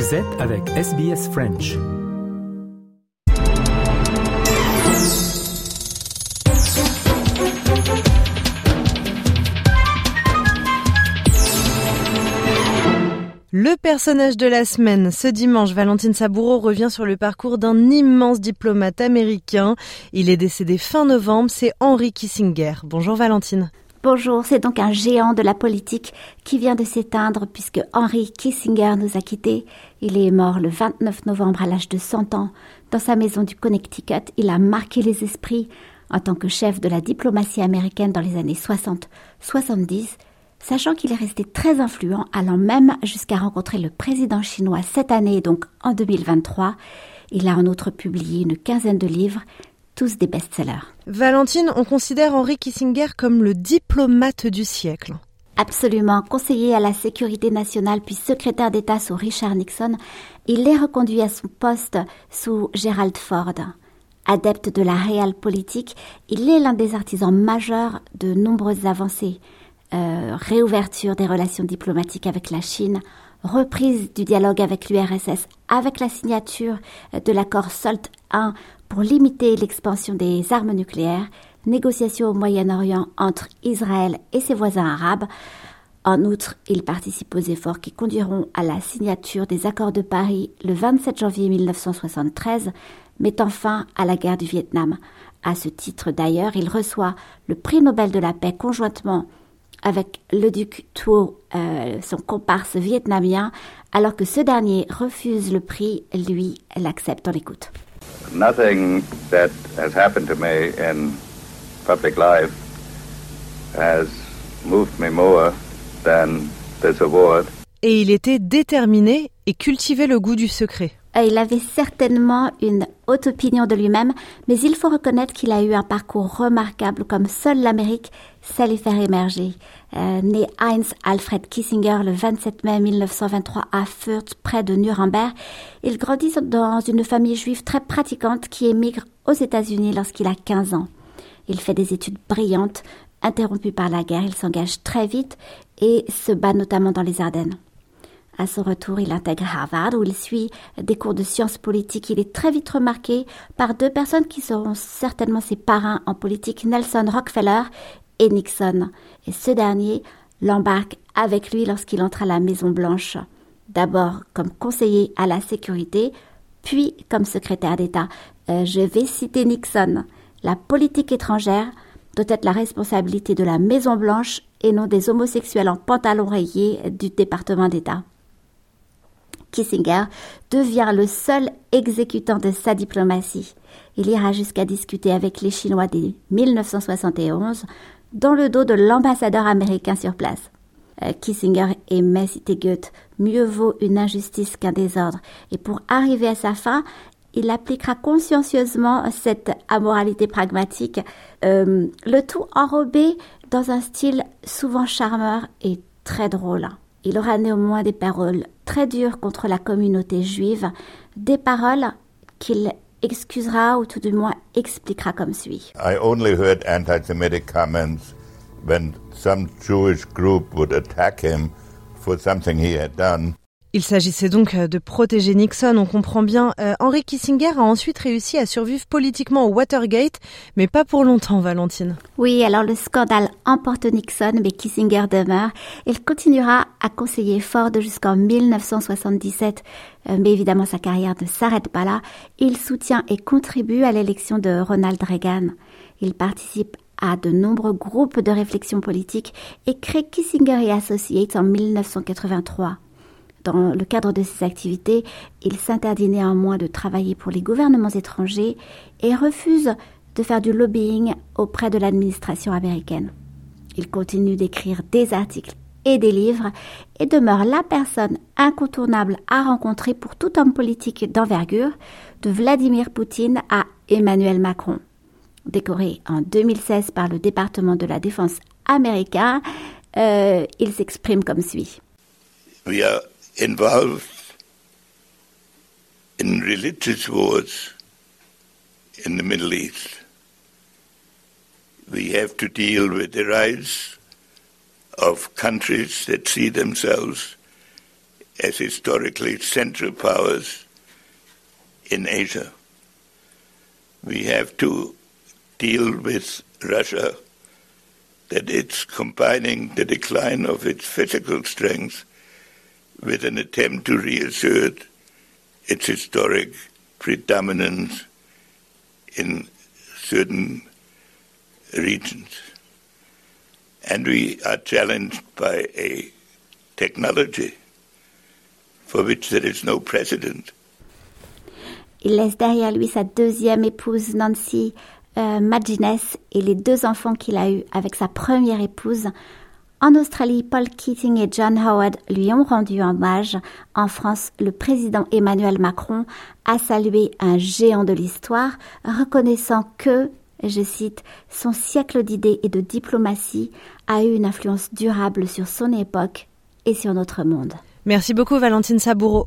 Vous êtes avec SBS French. Le personnage de la semaine, ce dimanche, Valentine Saboureau revient sur le parcours d'un immense diplomate américain. Il est décédé fin novembre, c'est Henry Kissinger. Bonjour Valentine. Bonjour, c'est donc un géant de la politique qui vient de s'éteindre puisque Henry Kissinger nous a quittés. Il est mort le 29 novembre à l'âge de 100 ans. Dans sa maison du Connecticut, il a marqué les esprits en tant que chef de la diplomatie américaine dans les années 60-70, sachant qu'il est resté très influent, allant même jusqu'à rencontrer le président chinois cette année, donc en 2023. Il a en outre publié une quinzaine de livres tous des best-sellers. Valentine, on considère Henry Kissinger comme le diplomate du siècle. Absolument. Conseiller à la sécurité nationale puis secrétaire d'État sous Richard Nixon, il est reconduit à son poste sous Gerald Ford. Adepte de la réelle politique, il est l'un des artisans majeurs de nombreuses avancées. Euh, réouverture des relations diplomatiques avec la Chine, reprise du dialogue avec l'URSS avec la signature de l'accord SALT I pour limiter l'expansion des armes nucléaires, négociations au Moyen-Orient entre Israël et ses voisins arabes. En outre, il participe aux efforts qui conduiront à la signature des accords de Paris le 27 janvier 1973, mettant fin à la guerre du Vietnam. À ce titre d'ailleurs, il reçoit le prix Nobel de la paix conjointement avec le duc Thuo, euh, son comparse vietnamien, alors que ce dernier refuse le prix, lui l'accepte en écoute. Nothing that has happened to me in public life has moved me more than this award. Et il était déterminé et cultivait le goût du secret. Il avait certainement une haute opinion de lui-même, mais il faut reconnaître qu'il a eu un parcours remarquable comme seule l'Amérique sait les faire émerger. Euh, né Heinz Alfred Kissinger le 27 mai 1923 à Fürth, près de Nuremberg, il grandit dans une famille juive très pratiquante qui émigre aux États-Unis lorsqu'il a 15 ans. Il fait des études brillantes, interrompues par la guerre, il s'engage très vite et se bat notamment dans les Ardennes. À son retour, il intègre Harvard où il suit des cours de sciences politiques. Il est très vite remarqué par deux personnes qui seront certainement ses parrains en politique, Nelson Rockefeller et Nixon. Et ce dernier l'embarque avec lui lorsqu'il entre à la Maison Blanche. D'abord comme conseiller à la sécurité, puis comme secrétaire d'État. Euh, je vais citer Nixon. La politique étrangère doit être la responsabilité de la Maison Blanche et non des homosexuels en pantalon rayé du département d'État. Kissinger devient le seul exécutant de sa diplomatie. Il ira jusqu'à discuter avec les Chinois dès 1971 dans le dos de l'ambassadeur américain sur place. Euh, Kissinger aimait citer Goethe, mieux vaut une injustice qu'un désordre. Et pour arriver à sa fin, il appliquera consciencieusement cette amoralité pragmatique, euh, le tout enrobé dans un style souvent charmeur et très drôle. Il aura néanmoins des paroles très dures contre la communauté juive, des paroles qu'il excusera ou tout du moins expliquera comme suit. I only heard anti-Semitic comments when some Jewish group would attack him for something he had done. Il s'agissait donc euh, de protéger Nixon, on comprend bien. Euh, Henry Kissinger a ensuite réussi à survivre politiquement au Watergate, mais pas pour longtemps, Valentine. Oui, alors le scandale emporte Nixon, mais Kissinger demeure. Il continuera à conseiller Ford jusqu'en 1977, euh, mais évidemment sa carrière ne s'arrête pas là. Il soutient et contribue à l'élection de Ronald Reagan. Il participe à de nombreux groupes de réflexion politique et crée Kissinger Associates en 1983. Dans le cadre de ses activités, il s'interdit néanmoins de travailler pour les gouvernements étrangers et refuse de faire du lobbying auprès de l'administration américaine. Il continue d'écrire des articles et des livres et demeure la personne incontournable à rencontrer pour tout homme politique d'envergure, de Vladimir Poutine à Emmanuel Macron. Décoré en 2016 par le département de la défense américain, euh, il s'exprime comme suit involved in religious wars in the Middle East. We have to deal with the rise of countries that see themselves as historically central powers in Asia. We have to deal with Russia that it's combining the decline of its physical strength with an attempt to reassert its historic predominance in certain regions. And we are challenged by a technology for which there is no precedent. Il laisse derrière lui sa deuxième épouse Nancy euh, et les deux enfants qu'il a eus avec sa première épouse. En Australie, Paul Keating et John Howard lui ont rendu hommage. En France, le président Emmanuel Macron a salué un géant de l'histoire, reconnaissant que, je cite, son siècle d'idées et de diplomatie a eu une influence durable sur son époque et sur notre monde. Merci beaucoup Valentine Saboureau.